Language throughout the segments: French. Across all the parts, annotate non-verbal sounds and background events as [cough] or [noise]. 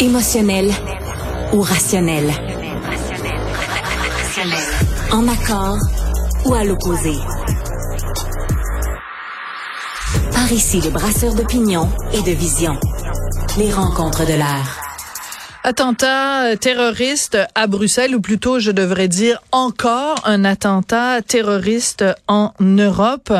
Émotionnel ou rationnel? En accord ou à l'opposé? Par ici, les brasseurs d'opinion et de vision. Les rencontres de l'air. Attentat terroriste à Bruxelles, ou plutôt je devrais dire encore un attentat terroriste en Europe.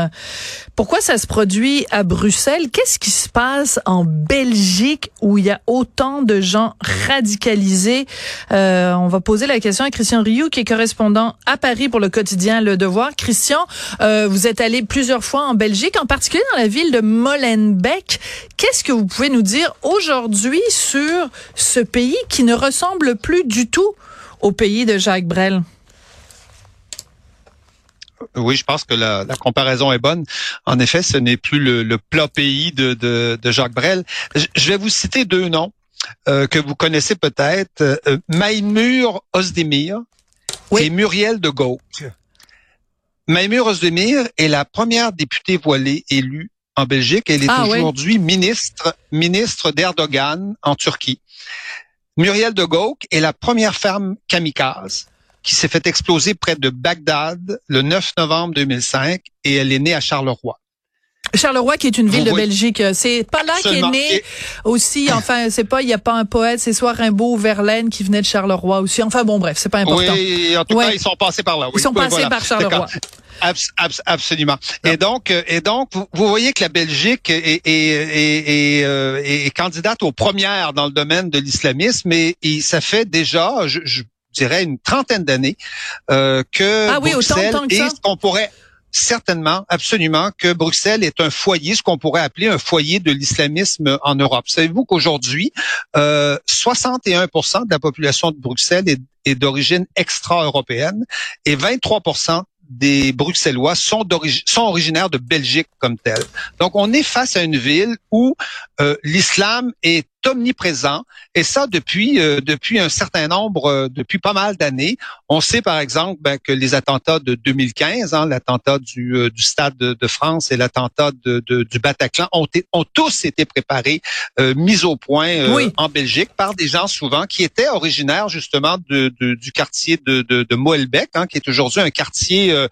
Pourquoi ça se produit à Bruxelles? Qu'est-ce qui se passe en Belgique où il y a autant de gens radicalisés? Euh, on va poser la question à Christian Rioux, qui est correspondant à Paris pour le quotidien Le Devoir. Christian, euh, vous êtes allé plusieurs fois en Belgique, en particulier dans la ville de Molenbeek. Qu'est-ce que vous pouvez nous dire aujourd'hui sur ce pays qui ne ressemble plus du tout au pays de Jacques Brel. Oui, je pense que la, comparaison est bonne. En effet, ce n'est plus le, plat pays de, Jacques Brel. Je, vais vous citer deux noms euh, que vous connaissez peut-être. Euh, Maïmur Ozdemir et Muriel de Gauck. Maïmur Ozdemir est la première députée voilée élue en Belgique. Elle est ah, aujourd'hui ministre, ministre d'Erdogan en Turquie. Muriel de Gauck est la première femme kamikaze qui s'est fait exploser près de Bagdad le 9 novembre 2005 et elle est née à Charleroi. Charleroi, qui est une ville de Belgique, c'est pas là qu'est né aussi. Enfin, c'est pas, il y a pas un poète, c'est soit Rimbaud ou Verlaine qui venait de Charleroi aussi. Enfin, bon, bref, c'est pas important. Oui, en tout cas, ils sont passés par là. ils sont passés par Charleroi. absolument. Et donc, euh, et donc, vous, voyez que la Belgique est, est, euh, est, candidate aux premières dans le domaine de l'islamisme, et, ça fait déjà, je, je dirais, une trentaine d'années euh, que ah oui, Bruxelles est ce qu'on pourrait certainement, absolument, que Bruxelles est un foyer, ce qu'on pourrait appeler un foyer de l'islamisme en Europe. Savez-vous qu'aujourd'hui, euh, 61% de la population de Bruxelles est, d'origine extra-européenne et 23% des Bruxellois sont, originaires de Belgique comme tel. Donc, on est face à une ville où euh, l'islam est omniprésent et ça depuis euh, depuis un certain nombre euh, depuis pas mal d'années. On sait par exemple ben, que les attentats de 2015, hein, l'attentat du, du Stade de, France et l'attentat de, du Bataclan ont, ont tous été préparés, mis au point en Belgique par des gens souvent qui étaient originaires justement de, du quartier de, de, Moelbeek, hein, qui est aujourd'hui un quartier euh,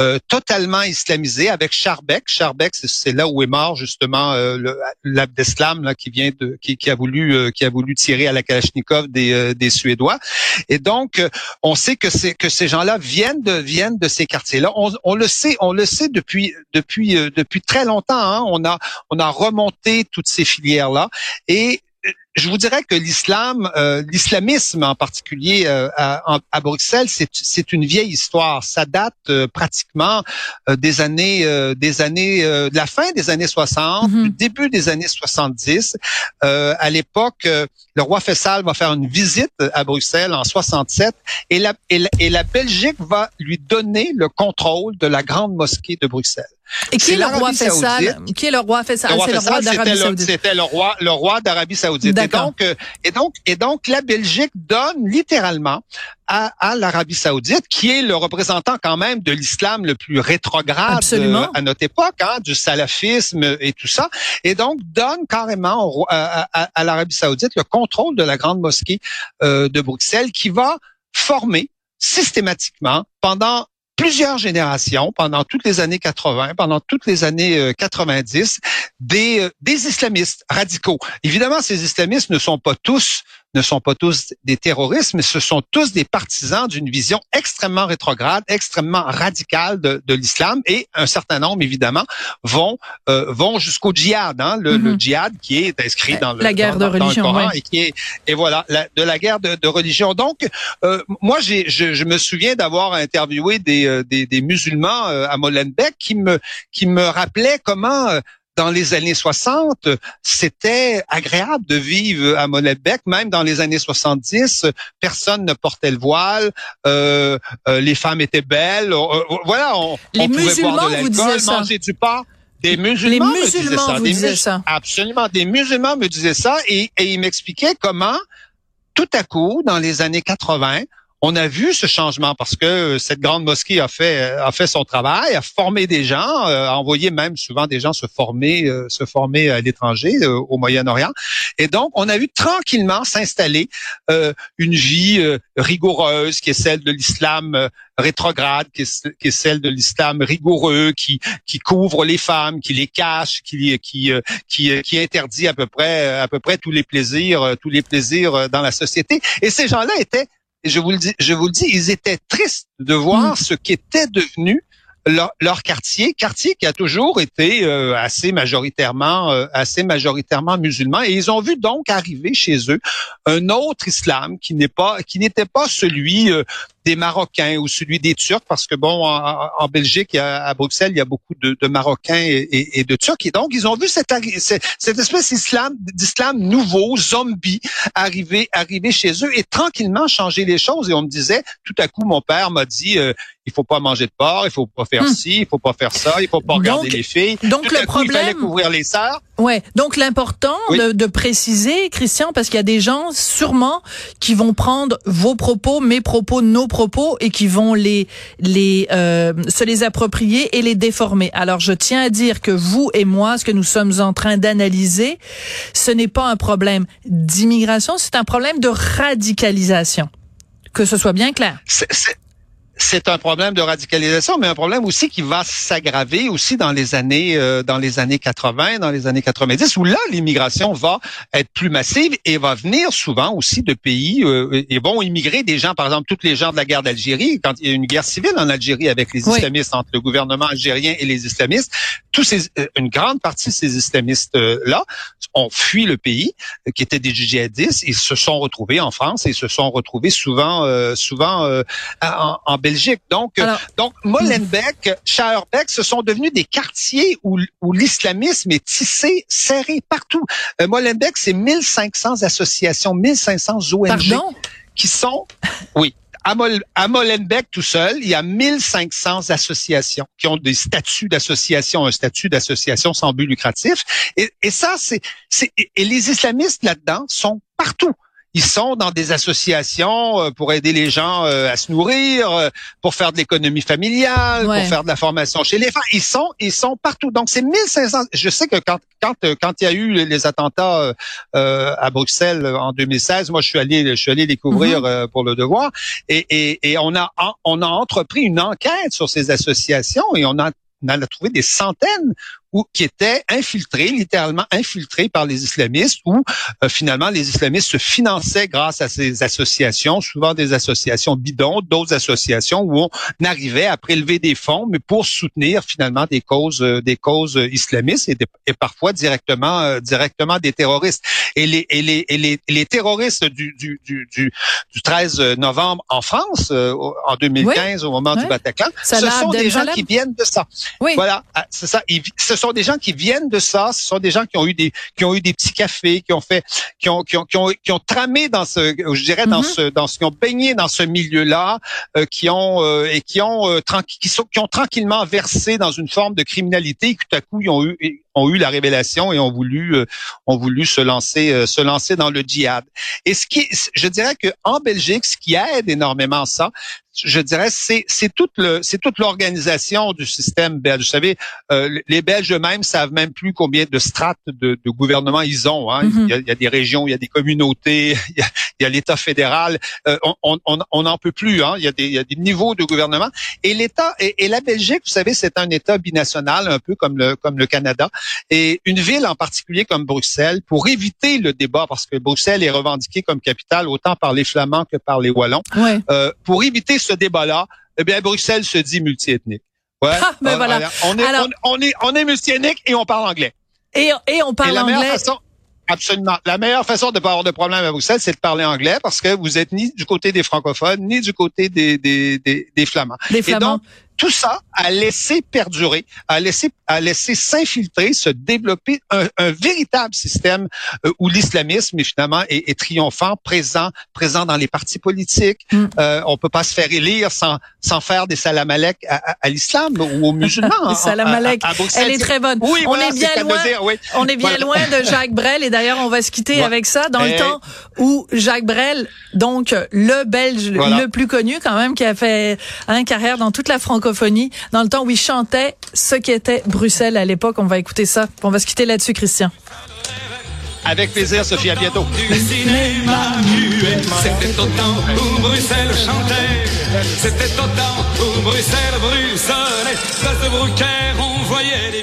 euh, totalement islamisé avec Charbek. Charbek, c'est là où est mort justement euh, l'Abdeslam là qui vient de qui, qui a voulu euh, qui a voulu tirer à la Kalachnikov des, des Suédois. Et donc on sait que c'est que ces gens-là viennent de viennent de ces quartiers-là. On, on, le sait, on le sait depuis depuis depuis très longtemps. Hein. On a on a remonté toutes ces filières-là et je vous dirais que l'islam, euh, l'islamisme en particulier euh, à, à, Bruxelles, c'est une vieille histoire. Ça date euh, pratiquement des années, des années, de la fin des années 60, mm-hmm. du début des années 70. à l'époque, le roi Faisal va faire une visite à Bruxelles en 67 et la, et la, et la Belgique va lui donner le contrôle de la grande mosquée de Bruxelles. Et qui est, le roi Faisal? Qui est le roi Faisal? C'est le roi d'Arabie Saoudite. C'était le roi, le roi d'Arabie Saoudite. Et donc, euh, et donc, et donc, la Belgique donne littéralement à, à l'Arabie Saoudite, qui est le représentant quand même de l'islam le plus rétrograde euh, à notre époque, hein, du salafisme et tout ça, et donc donne carrément à, à, l'Arabie Saoudite le contrôle de la grande mosquée euh, de Bruxelles, qui va former systématiquement pendant plusieurs générations, pendant toutes les années 80, pendant toutes les années 90, euh, des, euh, des islamistes radicaux. Évidemment, ces islamistes ne sont pas tous ne sont pas tous des terroristes, mais ce sont tous des partisans d'une vision extrêmement rétrograde, extrêmement radicale de, de l'islam, et un certain nombre, évidemment, vont euh, vont jusqu'au djihad, hein, le, le, mhm. djihad qui est inscrit dans le, la guerre de religion, Coran et qui est et voilà de la guerre de, de religion. Donc, euh, moi, j'ai, je, je, me souviens d'avoir interviewé des, euh, des, des musulmans euh, à Molenbeek qui me qui me rappelaient comment dans les années 60, c'était agréable de vivre à Molenbeek. Même dans les années 70, personne ne portait le voile, euh, euh, les femmes étaient belles. Euh, voilà, on, les pouvait boire de l'alcool, manger du pain. Des musulmans, les musulmans me disaient ça. Absolument, des musulmans me disaient ça et, et ils m'expliquaient comment, tout à coup, dans les années 80, on a vu ce changement parce que euh, cette grande mosquée a fait a fait son travail, a formé des gens, a envoyé même souvent des gens se former se former à l'étranger au Moyen-Orient. Et donc on a vu tranquillement s'installer une vie rigoureuse qui est celle de l'islam rétrograde, qui est, celle de l'islam rigoureux, qui qui couvre les femmes, qui les cache, qui qui qui, qui interdit à peu près à peu près tous les plaisirs tous les plaisirs dans la société. Et ces gens-là étaient je vous le dis, je vous le dis, ils étaient tristes de voir mm. ce qu'était devenu leur, quartier, quartier qui a toujours été euh, assez majoritairement, euh, assez majoritairement musulman, et ils ont vu donc arriver chez eux un autre islam qui n'est pas, qui n'était pas celui euh, des Marocains ou celui des Turcs, parce que bon, en, Belgique, à, Bruxelles, il y a beaucoup de, Marocains et, de Turcs. Et donc, ils ont vu cette, cette espèce d'islam, d'islam nouveau, zombie, arriver, arriver chez eux et tranquillement changer les choses. Et on me disait, tout à coup, mon père m'a dit, euh, il faut pas manger de porc, il faut pas faire hmm. ci, il faut pas faire ça, il faut pas regarder les filles. Donc tout le problème, il fallait couvrir les sœurs. Ouais. Donc l'important de, de, préciser, Christian, parce qu'il y a des gens sûrement qui vont prendre vos propos, mes propos, nos propos et qui vont les les euh, se les approprier et les déformer. Alors je tiens à dire que vous et moi, ce que nous sommes en train d'analyser, ce n'est pas un problème d'immigration, c'est un problème de radicalisation. Que ce soit bien clair c'est un problème de radicalisation, mais un problème aussi qui va s'aggraver aussi dans les années euh, dans les années 80, dans les années 90, où là l'immigration va être plus massive et va venir souvent aussi de pays euh, et vont immigrer des gens, par exemple, toutes les gens de la guerre d'Algérie, quand il y a une guerre civile en Algérie avec les islamistes entre le gouvernement algérien et les islamistes, tous ces, euh, une grande partie de ces islamistes là ont fui le pays, qui étaient des djihadistes, ils se sont retrouvés en France et se sont retrouvés souvent souvent en, en Belgique. Donc, euh, donc Molenbeek, Schaerbeek, ce sont devenus des quartiers où, où l'islamisme est tissé, serré partout. Euh, Molenbeek, c'est 1500 associations, 1500 ONG qui sont, oui, à, Molenbeek tout seul, il y a 1500 associations qui ont des statuts d'association, un statut d'association sans but lucratif. Et, et ça, c'est, et les islamistes là-dedans sont partout ils sont dans des associations euh, pour aider les gens euh, à se nourrir, euh, pour faire de l'économie familiale, pour faire de la formation chez les femmes. Ils sont, ils sont partout. Donc c'est 1500. Je sais que quand quand quand il y a eu les attentats à Bruxelles en 2016, moi je suis allé je suis allé les couvrir mm-hmm. pour le devoir et, et, et on a on a entrepris une enquête sur ces associations et on a on a trouvé des centaines ou qui étaient infiltrés, littéralement infiltrés par les islamistes, où euh, finalement les islamistes se finançaient grâce à ces associations, souvent des associations bidons, d'autres associations où on arrivait à prélever des fonds, mais pour soutenir finalement des causes, euh, des causes islamistes et, et parfois directement, euh, directement des terroristes. Et les, et les, et les, les terroristes du, du, du, du, 13 novembre en France, en 2015, au moment du Bataclan, ce sont des gens qui viennent de ça. Oui. Voilà, ah, c'est ça. Ce sont des gens qui viennent de ça. Ce sont des gens qui ont eu des qui ont eu des petits cafés, qui ont fait, qui ont qui ont qui ont, qui ont tramé dans ce, je dirais dans mm-hmm. ce dans ce qui ont baigné dans ce milieu-là, euh, qui ont euh, et qui ont euh, qui, sont, qui ont tranquillement versé dans une forme de criminalité. Et tout à coup, ils ont eu ont eu la révélation et ont voulu ont voulu se lancer se lancer dans le djihad. Et ce qui je dirais que en Belgique, ce qui aide énormément ça, je dirais, c'est c'est toute le c'est toute l'organisation du système belge. Vous savez, euh, les Belges eux-mêmes savent même plus combien de strates de, de gouvernement ils ont. Hein. Mm-hmm. il, y a, des régions, il y a des communautés, [laughs] il y a, l'État fédéral. Euh, on n'en on, peut plus. Hein. Il, y a des, il y a des niveaux de gouvernement. Et l'État et, et, la Belgique, vous savez, c'est un État binational, un peu comme le comme le Canada. Et une ville en particulier comme Bruxelles, pour éviter le débat, parce que Bruxelles est revendiquée comme capitale autant par les Flamands que par les Wallons, euh, pour éviter ce débat-là, eh bien, Bruxelles se dit multiethnique. Ouais. Ah, ben voilà. On est, on, est, on est multiethnique et on parle anglais. Et, et on parle anglais. Absolument. La meilleure façon de ne pas avoir de problème à Bruxelles, c'est de parler anglais parce que vous êtes ni du côté des francophones, ni du côté des, des, des, des flamands. Des flamands. Tout ça a laissé perdurer, a laissé, a laissé s'infiltrer, se développer un, un véritable système euh, où l'islamisme finalement est, est, triomphant, présent, présent dans les partis politiques. Mm. Euh, on peut pas se faire élire sans, sans faire des salamalek à, à, l'islam ou aux musulmans. [laughs] salamalek, elle est très bonne. Oui, on est bien loin. oui. On est bien loin de Jacques Brel et d'ailleurs on va se quitter avec ça dans le eh. temps où Jacques Brel, donc le Belge le plus connu quand même, qui a fait une carrière dans toute la francophonie, dans le temps où il chantait ce qu'était Bruxelles à l'époque. On va écouter ça. On va se quitter là-dessus, Christian. Avec plaisir, Sophie, à bientôt. C'était au temps où Bruxelles chantait. C'était au temps où Bruxelles, Bruxelles, place de Bruxelles, on voyait